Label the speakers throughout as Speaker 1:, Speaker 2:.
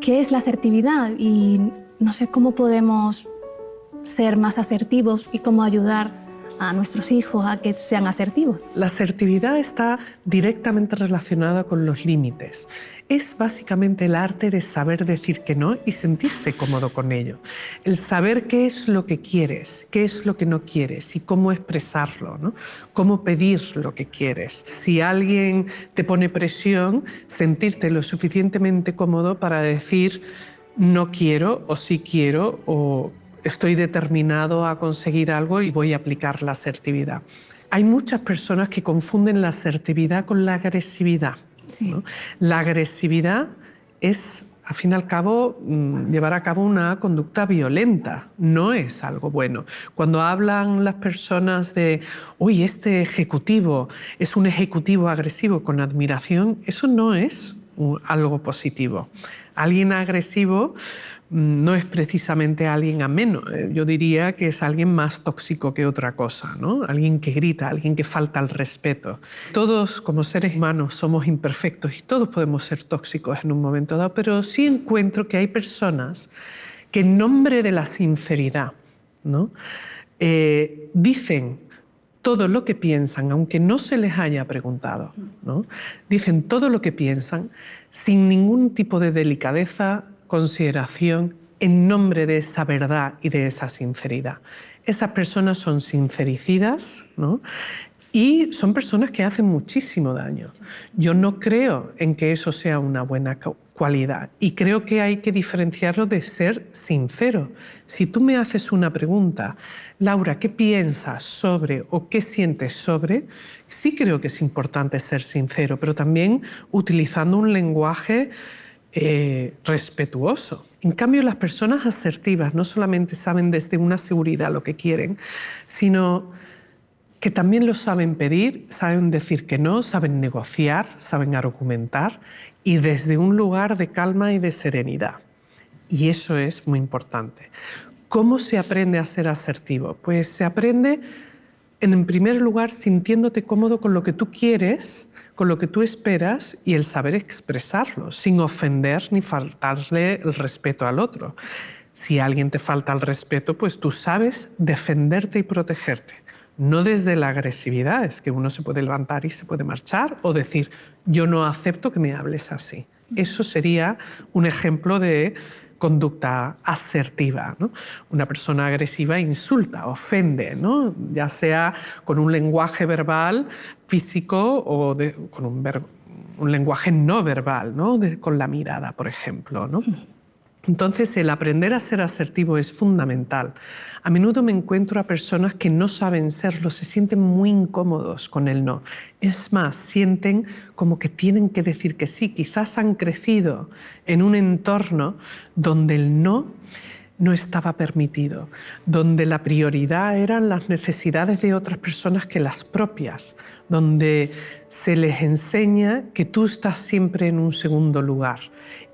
Speaker 1: qué es la asertividad y no sé cómo podemos ser más asertivos y cómo ayudar a nuestros hijos a que sean asertivos.
Speaker 2: La asertividad está directamente relacionada con los límites. Es básicamente el arte de saber decir que no y sentirse cómodo con ello. El saber qué es lo que quieres, qué es lo que no quieres y cómo expresarlo, ¿no? cómo pedir lo que quieres. Si alguien te pone presión, sentirte lo suficientemente cómodo para decir no quiero o sí quiero o estoy determinado a conseguir algo y voy a aplicar la asertividad. Hay muchas personas que confunden la asertividad con la agresividad. La agresividad es, al fin y al cabo, mm, llevar a cabo una conducta violenta. No es algo bueno. Cuando hablan las personas de, uy, este ejecutivo es un ejecutivo agresivo con admiración, eso no es algo positivo. Alguien agresivo no es precisamente alguien ameno, eh, yo diría que es alguien más tóxico que otra cosa, ¿no? alguien que grita, alguien que falta al respeto. Todos como seres humanos somos imperfectos y todos podemos ser tóxicos en un momento dado, pero sí encuentro que hay personas que en nombre de la sinceridad ¿no? Eh, dicen todo lo que piensan, aunque no se les haya preguntado. Dicen todo lo que piensan sin ningún tipo de delicadeza, consideración en nombre de esa verdad y de esa sinceridad. Esas personas son sincericidas y son personas que hacen muchísimo daño. Yo no creo en que eso sea una buena y creo que hay que diferenciarlo de ser sincero. Si tú me haces una pregunta, Laura, ¿qué piensas sobre o qué sientes sobre? Sí creo que es importante ser sincero, pero también utilizando un lenguaje eh, respetuoso. En cambio, las personas asertivas no solamente saben desde una seguridad lo que quieren, sino que también lo saben pedir, saben decir que no, saben negociar, saben argumentar y desde un lugar de calma y de serenidad. Y eso es muy importante. ¿Cómo se aprende a ser asertivo? Pues se aprende, en primer lugar, sintiéndote cómodo con lo que tú quieres con lo que tú esperas y el saber expresarlo, sin ofender ni faltarle el respeto al otro. Si alguien te falta el respeto, pues tú sabes defenderte y protegerte. No desde la agresividad, es que uno se puede levantar y se puede marchar o decir, yo no acepto que me hables así. Eso sería un ejemplo de conducta asertiva. Una persona agresiva insulta, ofende, ¿no? ya sea con un lenguaje verbal, físico o con un, lenguaje no verbal, ¿no? con la mirada, por ejemplo. ¿no? Entonces, el aprender a ser asertivo es fundamental. A menudo me encuentro a personas que no saben serlo, se sienten muy incómodos con el no. Es más, sienten como que tienen que decir que sí. Quizás han crecido en un entorno donde el no no estaba permitido, donde la prioridad eran las necesidades de otras personas que las propias, donde se les enseña que tú estás siempre en un segundo lugar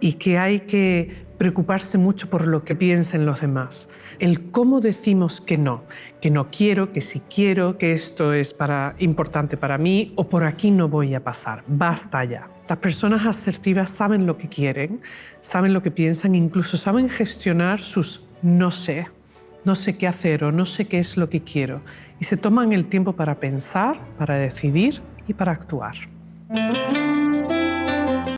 Speaker 2: y que hay que preocuparse mucho por lo que piensen los demás. El cómo decimos que no, que no quiero, que sí quiero, que esto es para, importante para mí o por aquí no voy a pasar. Basta ya. Las personas asertivas saben lo que quieren, saben lo que piensan, incluso saben gestionar sus no sé, no sé qué hacer o no sé qué es lo que quiero. Y se toman el tiempo para pensar, para decidir y para actuar.